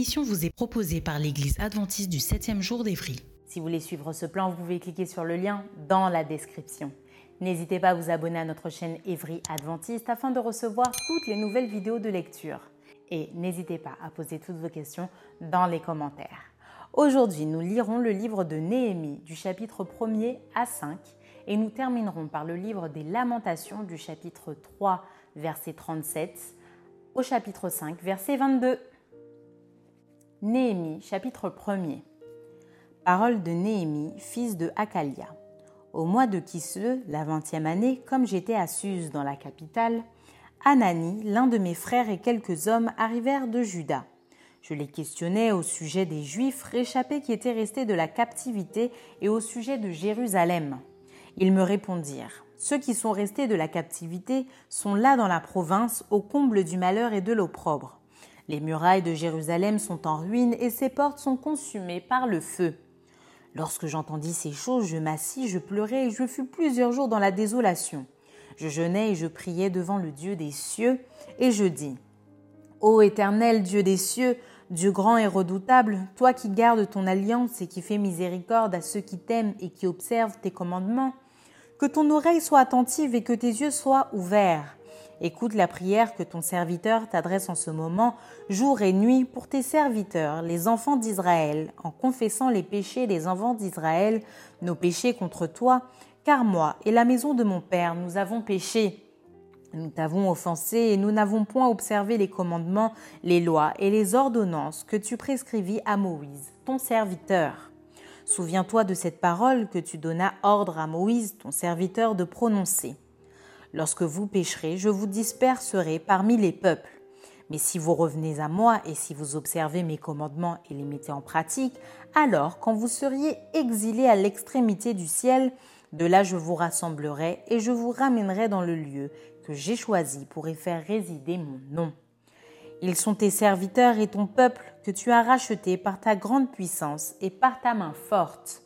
Émission vous est proposée par l'Église adventiste du 7e jour d'Évry. Si vous voulez suivre ce plan, vous pouvez cliquer sur le lien dans la description. N'hésitez pas à vous abonner à notre chaîne Évry Adventiste afin de recevoir toutes les nouvelles vidéos de lecture. Et n'hésitez pas à poser toutes vos questions dans les commentaires. Aujourd'hui, nous lirons le livre de Néhémie du chapitre 1er à 5 et nous terminerons par le livre des Lamentations du chapitre 3 verset 37 au chapitre 5 verset 22. Néhémie, chapitre 1er. Parole de Néhémie, fils de Hakalia. Au mois de Kisle, la vingtième année, comme j'étais à Suse dans la capitale, Anani, l'un de mes frères et quelques hommes arrivèrent de Juda. Je les questionnais au sujet des Juifs réchappés qui étaient restés de la captivité et au sujet de Jérusalem. Ils me répondirent Ceux qui sont restés de la captivité sont là dans la province, au comble du malheur et de l'opprobre. Les murailles de Jérusalem sont en ruine et ses portes sont consumées par le feu. Lorsque j'entendis ces choses, je m'assis, je pleurais et je fus plusieurs jours dans la désolation. Je jeûnais et je priais devant le Dieu des cieux, et je dis Ô éternel Dieu des cieux, Dieu grand et redoutable, toi qui gardes ton alliance et qui fais miséricorde à ceux qui t'aiment et qui observent tes commandements, que ton oreille soit attentive et que tes yeux soient ouverts Écoute la prière que ton serviteur t'adresse en ce moment, jour et nuit, pour tes serviteurs, les enfants d'Israël, en confessant les péchés des enfants d'Israël, nos péchés contre toi, car moi et la maison de mon Père, nous avons péché. Nous t'avons offensé et nous n'avons point observé les commandements, les lois et les ordonnances que tu prescrivis à Moïse, ton serviteur. Souviens-toi de cette parole que tu donnas ordre à Moïse, ton serviteur, de prononcer. Lorsque vous pécherez, je vous disperserai parmi les peuples. Mais si vous revenez à moi et si vous observez mes commandements et les mettez en pratique, alors quand vous seriez exilés à l'extrémité du ciel, de là je vous rassemblerai et je vous ramènerai dans le lieu que j'ai choisi pour y faire résider mon nom. Ils sont tes serviteurs et ton peuple que tu as racheté par ta grande puissance et par ta main forte.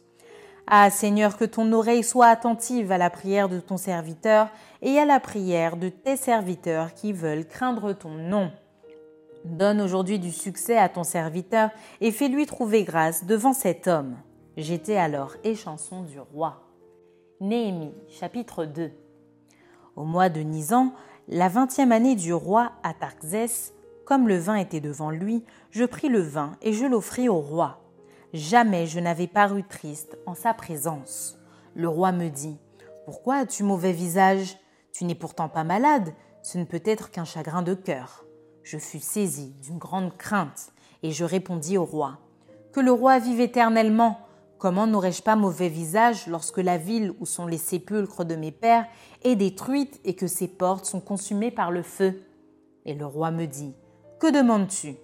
Ah Seigneur, que ton oreille soit attentive à la prière de ton serviteur et à la prière de tes serviteurs qui veulent craindre ton nom. Donne aujourd'hui du succès à ton serviteur et fais-lui trouver grâce devant cet homme. J'étais alors échanson du roi. Néhémie, chapitre 2. Au mois de Nisan, la vingtième année du roi Atarxès, comme le vin était devant lui, je pris le vin et je l'offris au roi. Jamais je n'avais paru triste en sa présence. Le roi me dit Pourquoi as-tu mauvais visage? Tu n'es pourtant pas malade, ce ne peut être qu'un chagrin de cœur. Je fus saisi d'une grande crainte et je répondis au roi Que le roi vive éternellement. Comment n'aurais-je pas mauvais visage lorsque la ville où sont les sépulcres de mes pères est détruite et que ses portes sont consumées par le feu? Et le roi me dit Que demandes-tu?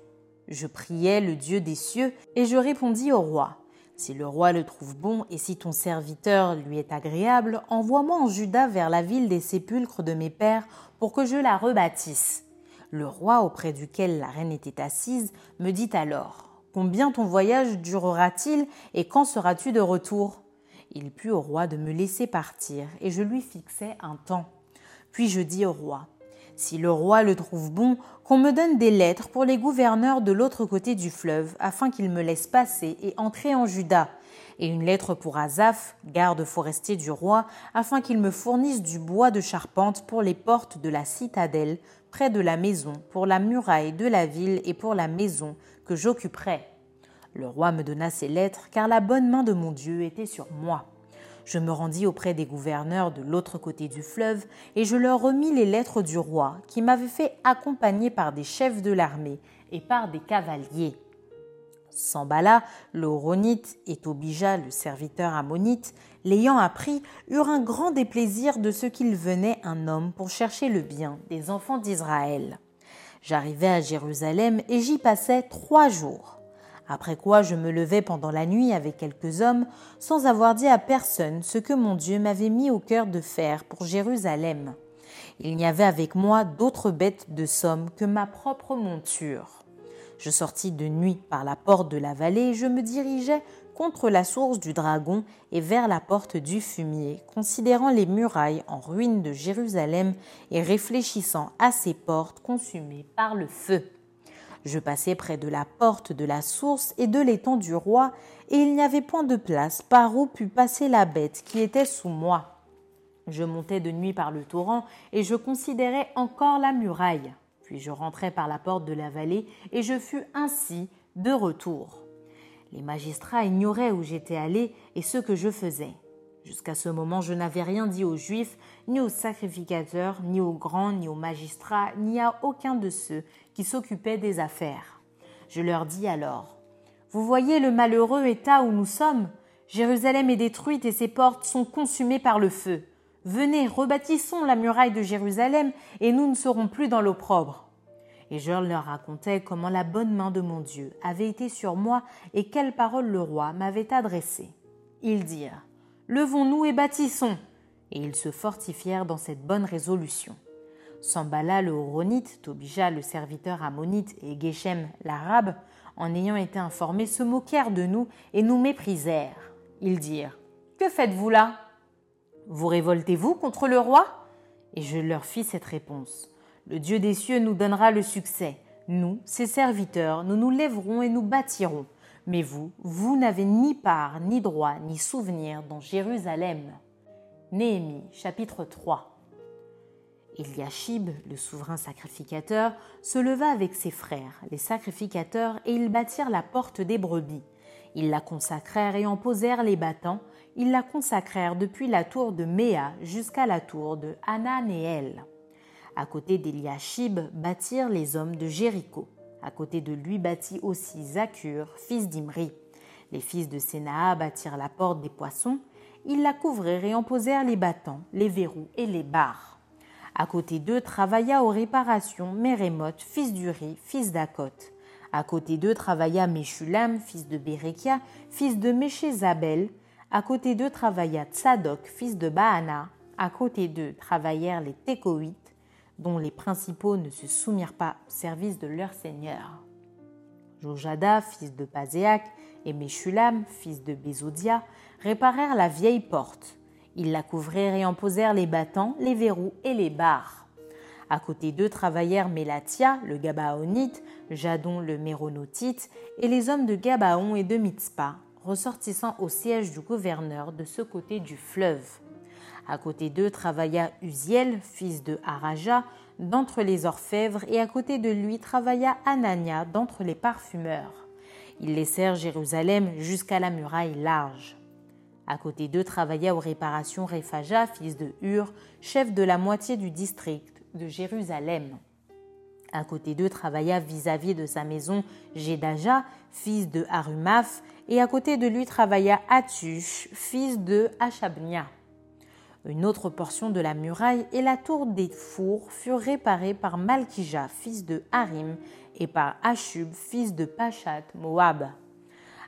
Je priai le Dieu des cieux, et je répondis au roi. Si le roi le trouve bon, et si ton serviteur lui est agréable, envoie-moi en Juda vers la ville des sépulcres de mes pères, pour que je la rebâtisse. Le roi auprès duquel la reine était assise me dit alors Combien ton voyage durera-t-il et quand seras-tu de retour? Il plut au roi de me laisser partir, et je lui fixai un temps. Puis je dis au roi si le roi le trouve bon, qu'on me donne des lettres pour les gouverneurs de l'autre côté du fleuve, afin qu'ils me laissent passer et entrer en Juda, et une lettre pour Azaph, garde forestier du roi, afin qu'il me fournisse du bois de charpente pour les portes de la citadelle, près de la maison, pour la muraille de la ville et pour la maison que j'occuperai. Le roi me donna ces lettres, car la bonne main de mon Dieu était sur moi. Je me rendis auprès des gouverneurs de l'autre côté du fleuve et je leur remis les lettres du roi qui m'avait fait accompagner par des chefs de l'armée et par des cavaliers. Sambala, le Horonite, et Tobija, le serviteur ammonite, l'ayant appris, eurent un grand déplaisir de ce qu'il venait un homme pour chercher le bien des enfants d'Israël. J'arrivai à Jérusalem et j'y passai trois jours. Après quoi je me levai pendant la nuit avec quelques hommes, sans avoir dit à personne ce que mon Dieu m'avait mis au cœur de faire pour Jérusalem. Il n'y avait avec moi d'autres bêtes de somme que ma propre monture. Je sortis de nuit par la porte de la vallée et je me dirigeais contre la source du dragon et vers la porte du fumier, considérant les murailles en ruine de Jérusalem et réfléchissant à ces portes consumées par le feu. Je passai près de la porte de la source et de l'étang du roi, et il n'y avait point de place par où pût passer la bête qui était sous moi. Je montai de nuit par le torrent, et je considérais encore la muraille. Puis je rentrai par la porte de la vallée et je fus ainsi de retour. Les magistrats ignoraient où j'étais allé et ce que je faisais. Jusqu'à ce moment, je n'avais rien dit aux Juifs, ni aux sacrificateurs, ni aux grands, ni aux magistrats, ni à aucun de ceux qui s'occupaient des affaires. Je leur dis alors Vous voyez le malheureux état où nous sommes? Jérusalem est détruite et ses portes sont consumées par le feu. Venez, rebâtissons la muraille de Jérusalem, et nous ne serons plus dans l'opprobre. Et je leur racontais comment la bonne main de mon Dieu avait été sur moi et quelles paroles le roi m'avait adressées. Ils dirent Levons-nous et bâtissons. Et ils se fortifièrent dans cette bonne résolution. Sambala le Horonite, Tobija le serviteur ammonite et Geshem l'arabe, en ayant été informés, se moquèrent de nous et nous méprisèrent. Ils dirent Que faites-vous là vous révoltez-vous contre le roi? Et je leur fis cette réponse. Le Dieu des cieux nous donnera le succès. Nous, ses serviteurs, nous nous lèverons et nous bâtirons. Mais vous, vous n'avez ni part, ni droit, ni souvenir dans Jérusalem. Néhémie, chapitre 3. Eliashib, le souverain sacrificateur, se leva avec ses frères, les sacrificateurs, et ils bâtirent la porte des brebis. Ils la consacrèrent et en posèrent les battants, ils la consacrèrent depuis la tour de Méa jusqu'à la tour de Hananéel. À côté d'Eliashib bâtirent les hommes de Jéricho. À côté de lui bâtit aussi Zakur, fils d'Imri. Les fils de Sénaa bâtirent la porte des poissons. Ils la couvrirent et en posèrent les battants, les verrous et les barres. À côté d'eux travailla aux réparations Mérémoth, fils d'Uri, fils d'Akot. À côté d'eux travailla Meshulam, fils de Bérekia, fils de Méchézabel, à côté d'eux travailla Tsadok, fils de Baana. À côté d'eux travaillèrent les Tékoïtes, dont les principaux ne se soumirent pas au service de leur seigneur. Jojada, fils de Pazéak, et Meshulam, fils de Bézodia, réparèrent la vieille porte. Ils la couvrirent et en posèrent les battants, les verrous et les barres. À côté d'eux travaillèrent Mélatia, le Gabaonite, Jadon, le Méronotite, et les hommes de Gabaon et de Mitzpah, ressortissant au siège du gouverneur de ce côté du fleuve. À côté d'eux travailla Uziel, fils de Haraja, d'entre les orfèvres, et à côté de lui travailla Anania, d'entre les parfumeurs. Ils laissèrent Jérusalem jusqu'à la muraille large. À côté d'eux travailla aux réparations Rephaja, fils de Hur, chef de la moitié du district de Jérusalem. À côté d'eux travailla vis-à-vis de sa maison Jedaja, fils de Harumaph, et à côté de lui travailla Atush, fils de Achabnia. Une autre portion de la muraille et la tour des fours furent réparées par Malkija, fils de Harim, et par Ashub, fils de Pachat, Moab.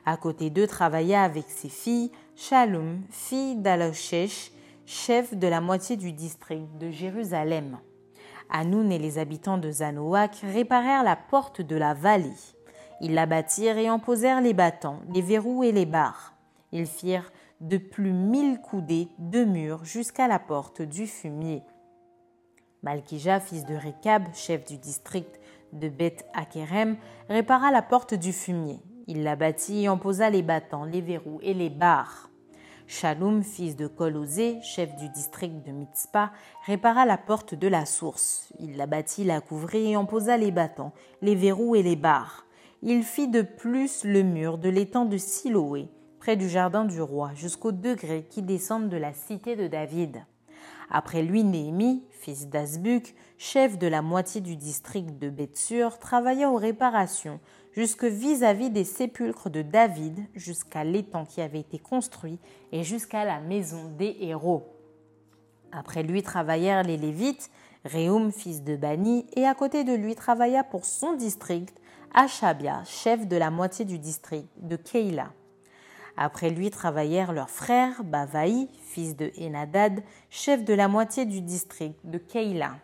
À côté d'eux travailla avec ses filles Shalom, fille d'Aloshesh, chef de la moitié du district de Jérusalem. Hanoun et les habitants de Zanoak réparèrent la porte de la vallée. Ils la bâtirent et en posèrent les battants, les verrous et les barres. Ils firent de plus mille coudées de murs jusqu'à la porte du fumier. Malkija, fils de Rekab, chef du district de Beth Akerem, répara la porte du fumier. Il la bâtit et en posa les battants, les verrous et les barres. Shalom, fils de Kolosé, chef du district de Mitzpah, répara la porte de la source. Il la bâtit, la couvrit et en posa les battants, les verrous et les barres. Il fit de plus le mur de l'étang de Siloé, près du jardin du roi, jusqu'aux degrés qui descendent de la cité de David. Après lui, Néhémie, fils d'Asbuc, chef de la moitié du district de Bethsur, travailla aux réparations jusque vis-à-vis des sépulcres de David, jusqu'à l'étang qui avait été construit et jusqu'à la maison des héros. Après lui travaillèrent les Lévites, Réum, fils de Bani, et à côté de lui travailla pour son district Achabia, chef de la moitié du district de Keïla. Après lui travaillèrent leurs frères Bavaï, fils de Enadad, chef de la moitié du district de Keïla.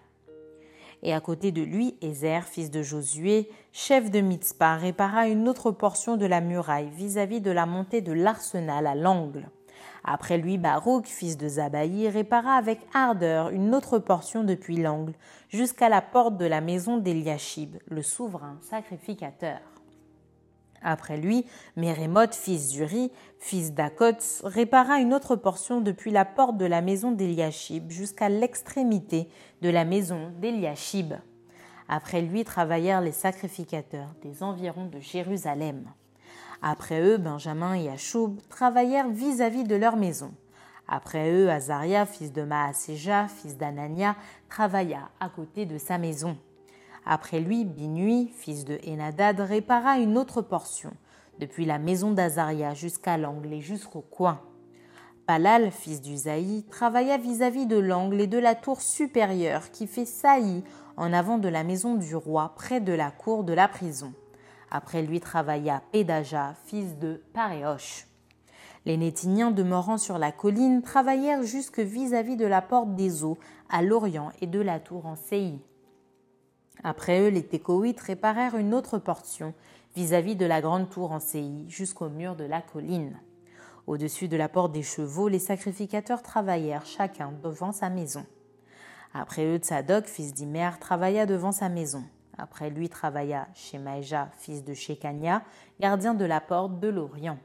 Et à côté de lui, Ézer, fils de Josué, chef de Mitzpah, répara une autre portion de la muraille vis-à-vis de la montée de l'arsenal à l'angle. Après lui, Baruch, fils de Zabaï, répara avec ardeur une autre portion depuis l'angle, jusqu'à la porte de la maison d'Eliashib, le souverain sacrificateur. Après lui, Mérémoth, fils d'Uri, fils d'Akots, répara une autre portion depuis la porte de la maison d'Eliashib jusqu'à l'extrémité de la maison d'Eliashib. Après lui travaillèrent les sacrificateurs des environs de Jérusalem. Après eux, Benjamin et Achoub travaillèrent vis-à-vis de leur maison. Après eux, Azaria, fils de Maaséja, fils d'Anania, travailla à côté de sa maison. Après lui, Binui, fils de Enadad, répara une autre portion, depuis la maison d'Azaria jusqu'à l'angle et jusqu'au coin. Palal, fils d'Usaï, travailla vis-à-vis de l'angle et de la tour supérieure qui fait saillie en avant de la maison du roi, près de la cour de la prison. Après lui travailla Pédaja, fils de Paréoche. Les Nétiniens demeurant sur la colline travaillèrent jusque vis-à-vis de la porte des eaux, à l'orient et de la tour en Séi. Après eux, les Técoïtes réparèrent une autre portion vis-à-vis de la grande tour en Séi jusqu'au mur de la colline. Au-dessus de la porte des chevaux, les sacrificateurs travaillèrent chacun devant sa maison. Après eux, Tzadok, fils d'Imer, travailla devant sa maison. Après lui travailla Shemaïja, fils de Shekania, gardien de la porte de l'Orient.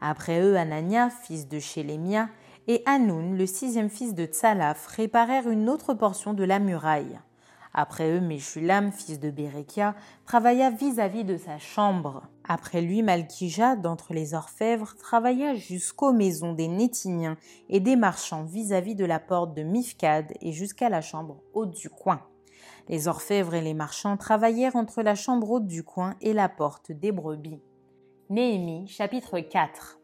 Après eux, Anania, fils de Shélémia, et Hanoun, le sixième fils de Tsalaf, réparèrent une autre portion de la muraille. Après eux, Meshulam, fils de Bérekia, travailla vis-à-vis de sa chambre. Après lui, Malkija, d'entre les orfèvres, travailla jusqu'aux maisons des Nétiniens et des marchands vis-à-vis de la porte de Mifkad et jusqu'à la chambre haute du coin. Les orfèvres et les marchands travaillèrent entre la chambre haute du coin et la porte des brebis. Néhémie, chapitre 4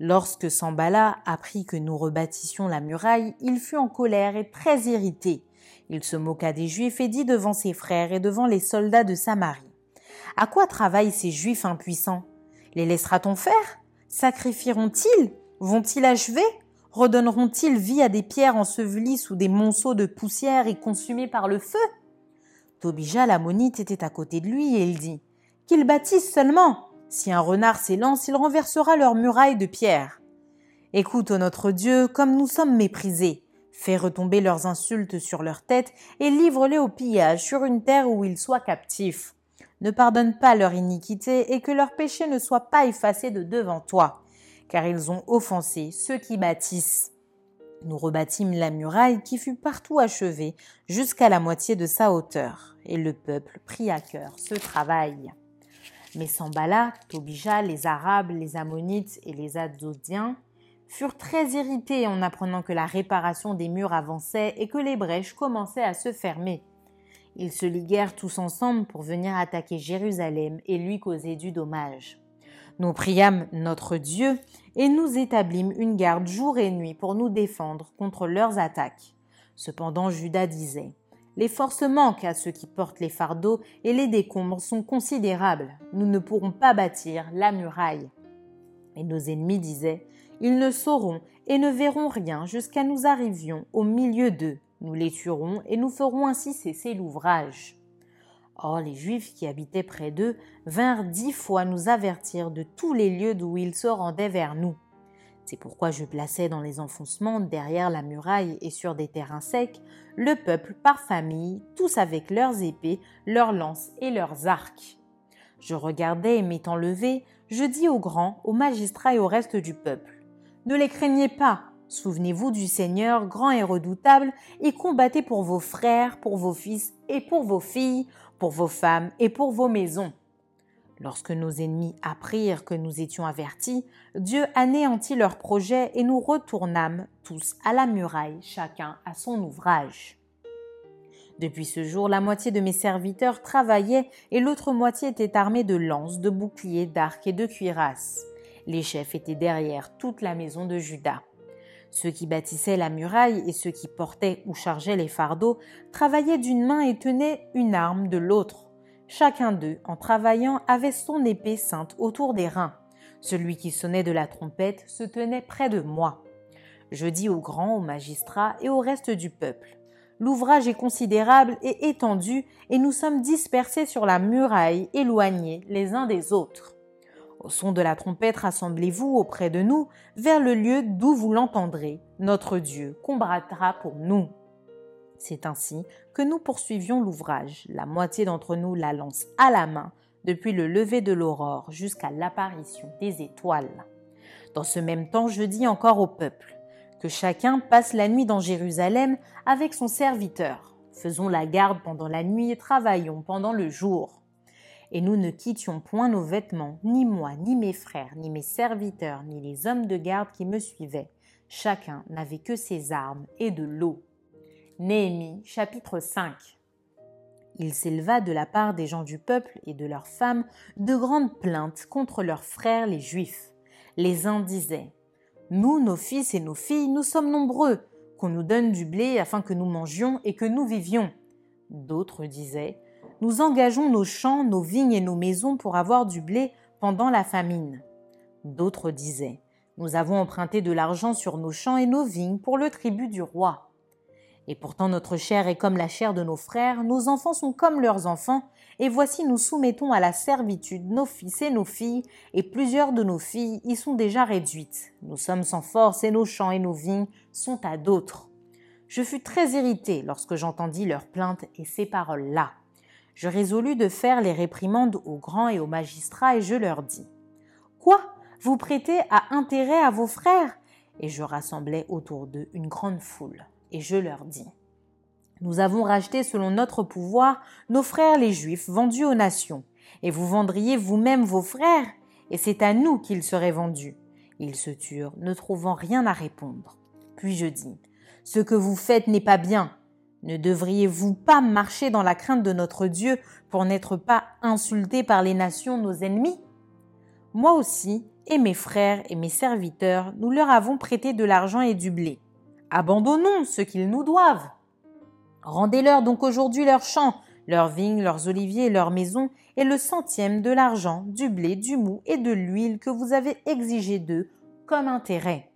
Lorsque Sambala apprit que nous rebâtissions la muraille, il fut en colère et très irrité. Il se moqua des Juifs et dit devant ses frères et devant les soldats de Samarie. À quoi travaillent ces Juifs impuissants? Les laissera-t-on faire? Sacrifieront-ils? Vont-ils achever? Redonneront-ils vie à des pierres ensevelies sous des monceaux de poussière et consumées par le feu? Tobija l'ammonite était à côté de lui et il dit Qu'ils bâtissent seulement Si un renard s'élance, il renversera leurs murailles de pierre. Écoute, notre Dieu, comme nous sommes méprisés. Fais retomber leurs insultes sur leur tête et livre-les au pillage sur une terre où ils soient captifs. Ne pardonne pas leur iniquité et que leur péché ne soit pas effacé de devant toi, car ils ont offensé ceux qui bâtissent. Nous rebâtîmes la muraille qui fut partout achevée jusqu'à la moitié de sa hauteur, et le peuple prit à cœur ce travail. Mais Sambala, Tobija, les Arabes, les Ammonites et les Adzodiens furent très irrités en apprenant que la réparation des murs avançait et que les brèches commençaient à se fermer. Ils se liguèrent tous ensemble pour venir attaquer Jérusalem et lui causer du dommage. Nous priâmes notre Dieu et nous établîmes une garde jour et nuit pour nous défendre contre leurs attaques. Cependant Judas disait Les forces manquent à ceux qui portent les fardeaux et les décombres sont considérables. Nous ne pourrons pas bâtir la muraille. Et nos ennemis disaient ils ne sauront et ne verront rien jusqu'à nous arrivions au milieu d'eux. Nous les tuerons et nous ferons ainsi cesser l'ouvrage. Or les Juifs qui habitaient près d'eux vinrent dix fois nous avertir de tous les lieux d'où ils se rendaient vers nous. C'est pourquoi je plaçais dans les enfoncements, derrière la muraille et sur des terrains secs, le peuple par famille, tous avec leurs épées, leurs lances et leurs arcs. Je regardais et m'étant levé, je dis aux grands, aux magistrats et au reste du peuple ne les craignez pas. Souvenez-vous du Seigneur grand et redoutable, et combattez pour vos frères, pour vos fils et pour vos filles, pour vos femmes et pour vos maisons. Lorsque nos ennemis apprirent que nous étions avertis, Dieu anéantit leurs projets et nous retournâmes tous à la muraille, chacun à son ouvrage. Depuis ce jour, la moitié de mes serviteurs travaillaient et l'autre moitié était armée de lances, de boucliers, d'arcs et de cuirasses. Les chefs étaient derrière toute la maison de Judas. Ceux qui bâtissaient la muraille et ceux qui portaient ou chargeaient les fardeaux travaillaient d'une main et tenaient une arme de l'autre. Chacun d'eux, en travaillant, avait son épée sainte autour des reins. Celui qui sonnait de la trompette se tenait près de moi. Je dis aux grands, aux magistrats et au reste du peuple. L'ouvrage est considérable et étendu, et nous sommes dispersés sur la muraille, éloignés les uns des autres. Au son de la trompette, rassemblez-vous auprès de nous, vers le lieu d'où vous l'entendrez. Notre Dieu combattra pour nous. C'est ainsi que nous poursuivions l'ouvrage, la moitié d'entre nous la lance à la main, depuis le lever de l'aurore jusqu'à l'apparition des étoiles. Dans ce même temps, je dis encore au peuple, que chacun passe la nuit dans Jérusalem avec son serviteur. Faisons la garde pendant la nuit et travaillons pendant le jour. Et nous ne quittions point nos vêtements, ni moi, ni mes frères, ni mes serviteurs, ni les hommes de garde qui me suivaient. Chacun n'avait que ses armes et de l'eau. Néhémie chapitre 5 Il s'éleva de la part des gens du peuple et de leurs femmes de grandes plaintes contre leurs frères les Juifs. Les uns disaient Nous, nos fils et nos filles, nous sommes nombreux, qu'on nous donne du blé afin que nous mangions et que nous vivions. D'autres disaient Nous engageons nos champs, nos vignes et nos maisons pour avoir du blé pendant la famine. D'autres disaient Nous avons emprunté de l'argent sur nos champs et nos vignes pour le tribut du roi. Et pourtant notre chair est comme la chair de nos frères, nos enfants sont comme leurs enfants, et voici nous soumettons à la servitude nos fils et nos filles, et plusieurs de nos filles y sont déjà réduites. Nous sommes sans force, et nos champs et nos vignes sont à d'autres. Je fus très irrité lorsque j'entendis leurs plaintes et ces paroles-là. Je résolus de faire les réprimandes aux grands et aux magistrats, et je leur dis Quoi? Vous prêtez à intérêt à vos frères? Et je rassemblai autour d'eux une grande foule et je leur dis Nous avons racheté selon notre pouvoir nos frères les Juifs vendus aux nations, et vous vendriez vous-même vos frères, et c'est à nous qu'ils seraient vendus. Ils se turent, ne trouvant rien à répondre. Puis je dis Ce que vous faites n'est pas bien. Ne devriez-vous pas marcher dans la crainte de notre Dieu pour n'être pas insultés par les nations, nos ennemis? Moi aussi, et mes frères et mes serviteurs, nous leur avons prêté de l'argent et du blé. Abandonnons ce qu'ils nous doivent. Rendez-leur donc aujourd'hui leurs champs, leurs vignes, leurs oliviers, leurs maisons, et le centième de l'argent, du blé, du mou et de l'huile que vous avez exigé d'eux comme intérêt.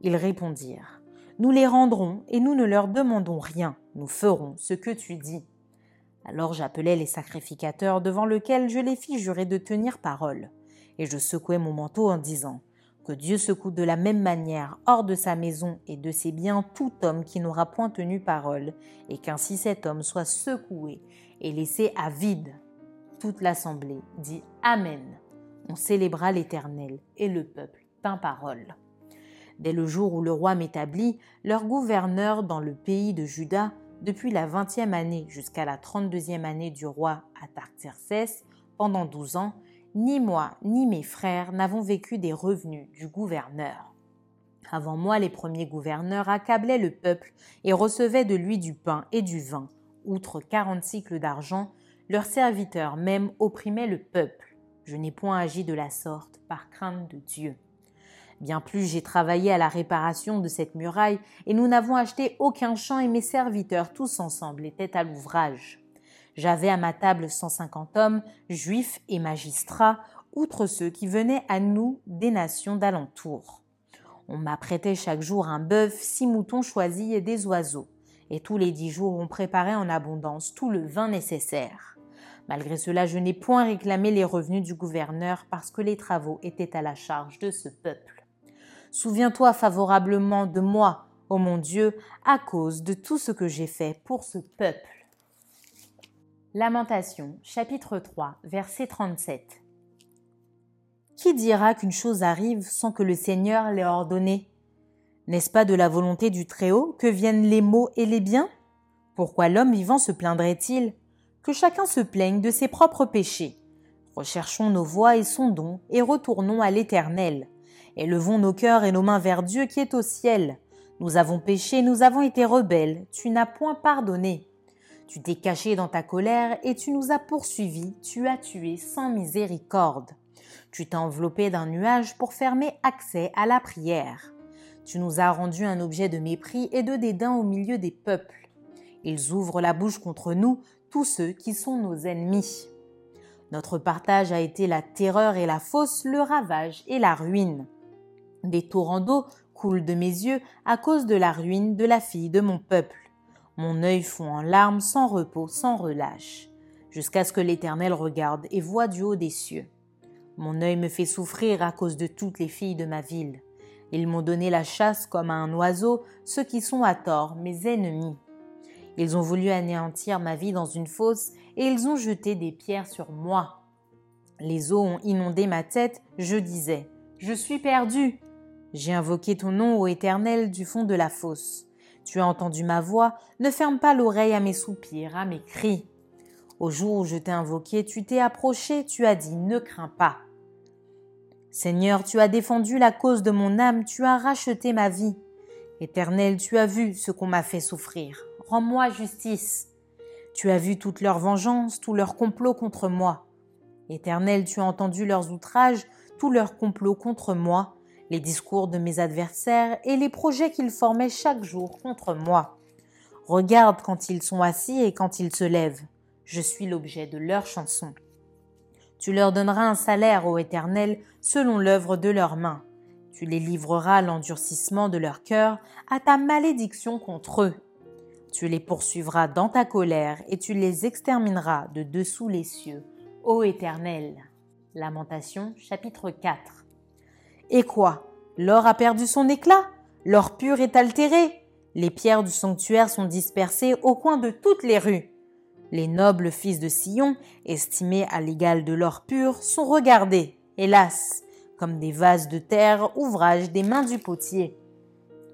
Ils répondirent Nous les rendrons et nous ne leur demandons rien, nous ferons ce que tu dis. Alors j'appelai les sacrificateurs devant lesquels je les fis jurer de tenir parole, et je secouai mon manteau en disant que Dieu secoue de la même manière hors de sa maison et de ses biens tout homme qui n'aura point tenu parole, et qu'ainsi cet homme soit secoué et laissé à vide. Toute l'assemblée dit Amen. On célébra l'Éternel, et le peuple tint parole. Dès le jour où le roi m'établit, leur gouverneur dans le pays de Juda, depuis la vingtième année jusqu'à la trente-deuxième année du roi Atarxerxès, pendant douze ans, ni moi ni mes frères n'avons vécu des revenus du gouverneur. Avant moi, les premiers gouverneurs accablaient le peuple et recevaient de lui du pain et du vin. Outre quarante cycles d'argent, leurs serviteurs même opprimaient le peuple. Je n'ai point agi de la sorte par crainte de Dieu. Bien plus, j'ai travaillé à la réparation de cette muraille, et nous n'avons acheté aucun champ, et mes serviteurs tous ensemble étaient à l'ouvrage. J'avais à ma table 150 hommes, juifs et magistrats, outre ceux qui venaient à nous des nations d'alentour. On m'apprêtait chaque jour un bœuf, six moutons choisis et des oiseaux. Et tous les dix jours, on préparait en abondance tout le vin nécessaire. Malgré cela, je n'ai point réclamé les revenus du gouverneur parce que les travaux étaient à la charge de ce peuple. Souviens-toi favorablement de moi, ô mon Dieu, à cause de tout ce que j'ai fait pour ce peuple. Lamentation, chapitre 3, verset 37. Qui dira qu'une chose arrive sans que le Seigneur l'ait ordonnée N'est-ce pas de la volonté du Très-Haut que viennent les maux et les biens? Pourquoi l'homme vivant se plaindrait-il? Que chacun se plaigne de ses propres péchés. Recherchons nos voies et sondons, et retournons à l'Éternel. Élevons nos cœurs et nos mains vers Dieu qui est au ciel. Nous avons péché, nous avons été rebelles, tu n'as point pardonné. Tu t'es caché dans ta colère et tu nous as poursuivis, tu as tué sans miséricorde. Tu t'es enveloppé d'un nuage pour fermer accès à la prière. Tu nous as rendu un objet de mépris et de dédain au milieu des peuples. Ils ouvrent la bouche contre nous, tous ceux qui sont nos ennemis. Notre partage a été la terreur et la fosse, le ravage et la ruine. Des torrents d'eau coulent de mes yeux à cause de la ruine de la fille de mon peuple. Mon œil fond en larmes sans repos, sans relâche, jusqu'à ce que l'Éternel regarde et voie du haut des cieux. Mon œil me fait souffrir à cause de toutes les filles de ma ville. Ils m'ont donné la chasse comme à un oiseau, ceux qui sont à tort, mes ennemis. Ils ont voulu anéantir ma vie dans une fosse, et ils ont jeté des pierres sur moi. Les eaux ont inondé ma tête, je disais, Je suis perdu. J'ai invoqué ton nom, ô Éternel, du fond de la fosse. Tu as entendu ma voix, ne ferme pas l'oreille à mes soupirs, à mes cris. Au jour où je t'ai invoqué, tu t'es approché, tu as dit, ne crains pas. Seigneur, tu as défendu la cause de mon âme, tu as racheté ma vie. Éternel, tu as vu ce qu'on m'a fait souffrir. Rends-moi justice. Tu as vu toute leur vengeance, tout leur complot contre moi. Éternel, tu as entendu leurs outrages, tout leur complot contre moi les discours de mes adversaires et les projets qu'ils formaient chaque jour contre moi. Regarde quand ils sont assis et quand ils se lèvent. Je suis l'objet de leurs chansons. Tu leur donneras un salaire, ô Éternel, selon l'œuvre de leurs mains. Tu les livreras à l'endurcissement de leur cœur, à ta malédiction contre eux. Tu les poursuivras dans ta colère et tu les extermineras de dessous les cieux, ô Éternel. Lamentation chapitre 4 et quoi? L'or a perdu son éclat? L'or pur est altéré? Les pierres du sanctuaire sont dispersées au coin de toutes les rues. Les nobles fils de Sion, estimés à l'égal de l'or pur, sont regardés, hélas, comme des vases de terre, ouvrage des mains du potier.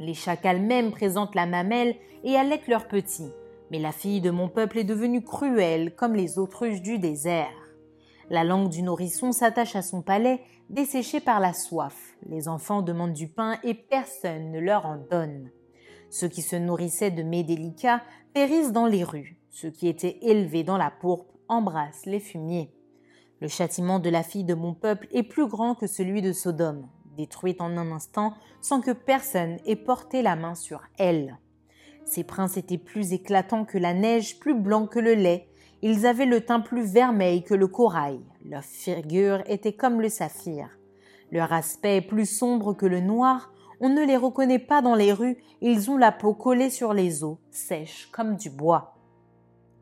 Les chacals même présentent la mamelle et allaitent leurs petits, mais la fille de mon peuple est devenue cruelle comme les autruches du désert. La langue du nourrisson s'attache à son palais, desséché par la soif. Les enfants demandent du pain et personne ne leur en donne. Ceux qui se nourrissaient de mets délicats périssent dans les rues. Ceux qui étaient élevés dans la pourpre embrassent les fumiers. Le châtiment de la fille de mon peuple est plus grand que celui de Sodome, détruite en un instant sans que personne ait porté la main sur elle. Ces princes étaient plus éclatants que la neige, plus blancs que le lait, ils avaient le teint plus vermeil que le corail, leur figure était comme le saphir. Leur aspect plus sombre que le noir, on ne les reconnaît pas dans les rues, ils ont la peau collée sur les os, sèche comme du bois.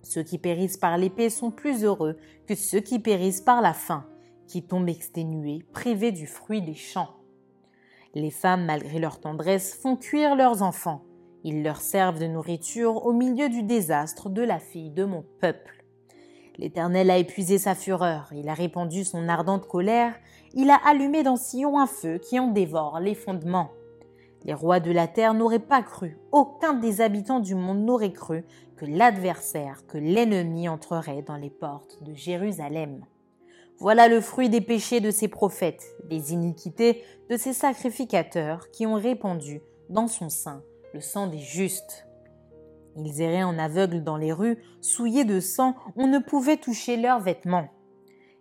Ceux qui périssent par l'épée sont plus heureux que ceux qui périssent par la faim, qui tombent exténués, privés du fruit des champs. Les femmes, malgré leur tendresse, font cuire leurs enfants. Ils leur servent de nourriture au milieu du désastre de la fille de mon peuple. L'Éternel a épuisé sa fureur, il a répandu son ardente colère, il a allumé dans Sion un feu qui en dévore les fondements. Les rois de la terre n'auraient pas cru, aucun des habitants du monde n'aurait cru que l'adversaire, que l'ennemi entrerait dans les portes de Jérusalem. Voilà le fruit des péchés de ses prophètes, des iniquités de ses sacrificateurs qui ont répandu dans son sein le sang des justes. Ils erraient en aveugles dans les rues, souillés de sang, on ne pouvait toucher leurs vêtements.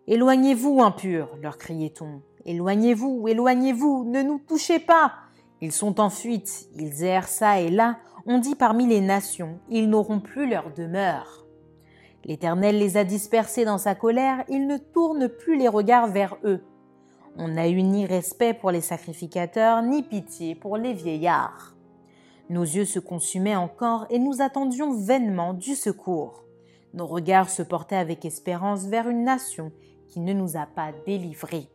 Éloignez-vous, impurs, leur criait-on. Éloignez-vous, éloignez-vous, ne nous touchez pas. Ils sont en fuite, ils errent ça et là, on dit parmi les nations, ils n'auront plus leur demeure. L'Éternel les a dispersés dans sa colère, il ne tourne plus les regards vers eux. On n'a eu ni respect pour les sacrificateurs, ni pitié pour les vieillards. Nos yeux se consumaient encore et nous attendions vainement du secours. Nos regards se portaient avec espérance vers une nation qui ne nous a pas délivrés.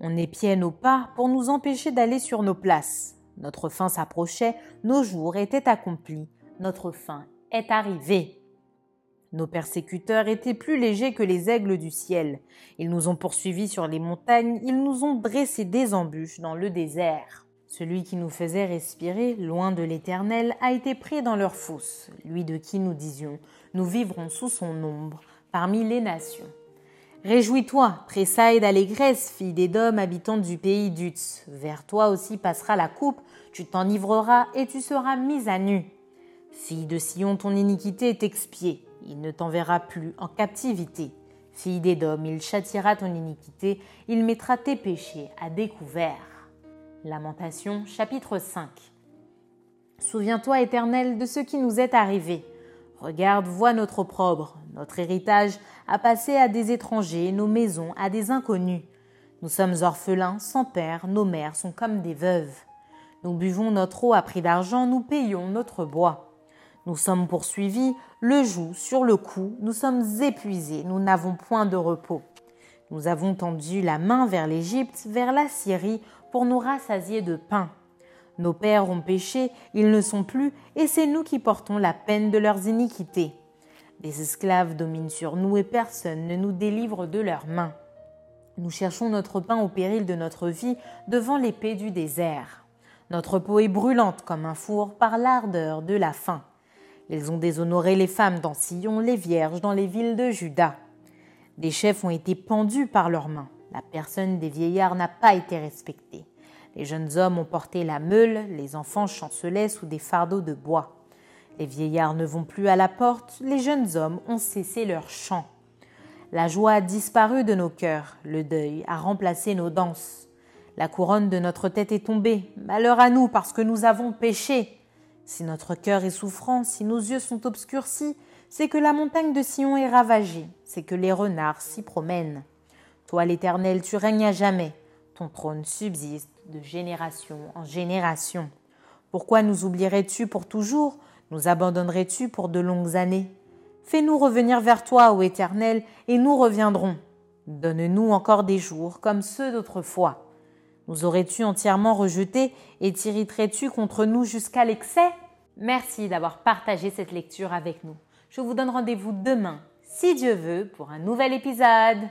On épiait nos pas pour nous empêcher d'aller sur nos places. Notre fin s'approchait, nos jours étaient accomplis, notre fin est arrivée. Nos persécuteurs étaient plus légers que les aigles du ciel. Ils nous ont poursuivis sur les montagnes, ils nous ont dressé des embûches dans le désert. Celui qui nous faisait respirer loin de l'Éternel a été pris dans leur fosse, lui de qui nous disions Nous vivrons sous son ombre parmi les nations. Réjouis-toi, tressaille d'allégresse, fille d'Édom, habitante du pays d'Utz. Vers toi aussi passera la coupe, tu t'enivreras et tu seras mise à nu. Fille de Sion, ton iniquité est expiée, il ne t'enverra plus en captivité. Fille d'Édom, il châtiera ton iniquité, il mettra tes péchés à découvert. Lamentation chapitre 5 Souviens-toi, Éternel, de ce qui nous est arrivé. Regarde, vois notre opprobre. Notre héritage a passé à des étrangers, nos maisons à des inconnus. Nous sommes orphelins, sans père, nos mères sont comme des veuves. Nous buvons notre eau à prix d'argent, nous payons notre bois. Nous sommes poursuivis, le joug sur le cou, nous sommes épuisés, nous n'avons point de repos. Nous avons tendu la main vers l'Égypte, vers la Syrie, pour nous rassasier de pain. Nos pères ont péché, ils ne sont plus, et c'est nous qui portons la peine de leurs iniquités. Des esclaves dominent sur nous et personne ne nous délivre de leurs mains. Nous cherchons notre pain au péril de notre vie devant l'épée du désert. Notre peau est brûlante comme un four par l'ardeur de la faim. Ils ont déshonoré les femmes dans Sion, les vierges dans les villes de Juda. Des chefs ont été pendus par leurs mains. La personne des vieillards n'a pas été respectée. Les jeunes hommes ont porté la meule, les enfants chancelaient sous des fardeaux de bois. Les vieillards ne vont plus à la porte, les jeunes hommes ont cessé leur chant. La joie a disparu de nos cœurs, le deuil a remplacé nos danses. La couronne de notre tête est tombée, malheur à nous parce que nous avons péché. Si notre cœur est souffrant, si nos yeux sont obscurcis, c'est que la montagne de Sion est ravagée, c'est que les renards s'y promènent. Toi, l'Éternel, tu règnes à jamais, ton trône subsiste de génération en génération. Pourquoi nous oublierais-tu pour toujours? Nous abandonnerais-tu pour de longues années? Fais-nous revenir vers toi, ô Éternel, et nous reviendrons. Donne-nous encore des jours comme ceux d'autrefois. Nous aurais-tu entièrement rejetés et t'irriterais-tu contre nous jusqu'à l'excès? Merci d'avoir partagé cette lecture avec nous. Je vous donne rendez-vous demain, si Dieu veut, pour un nouvel épisode.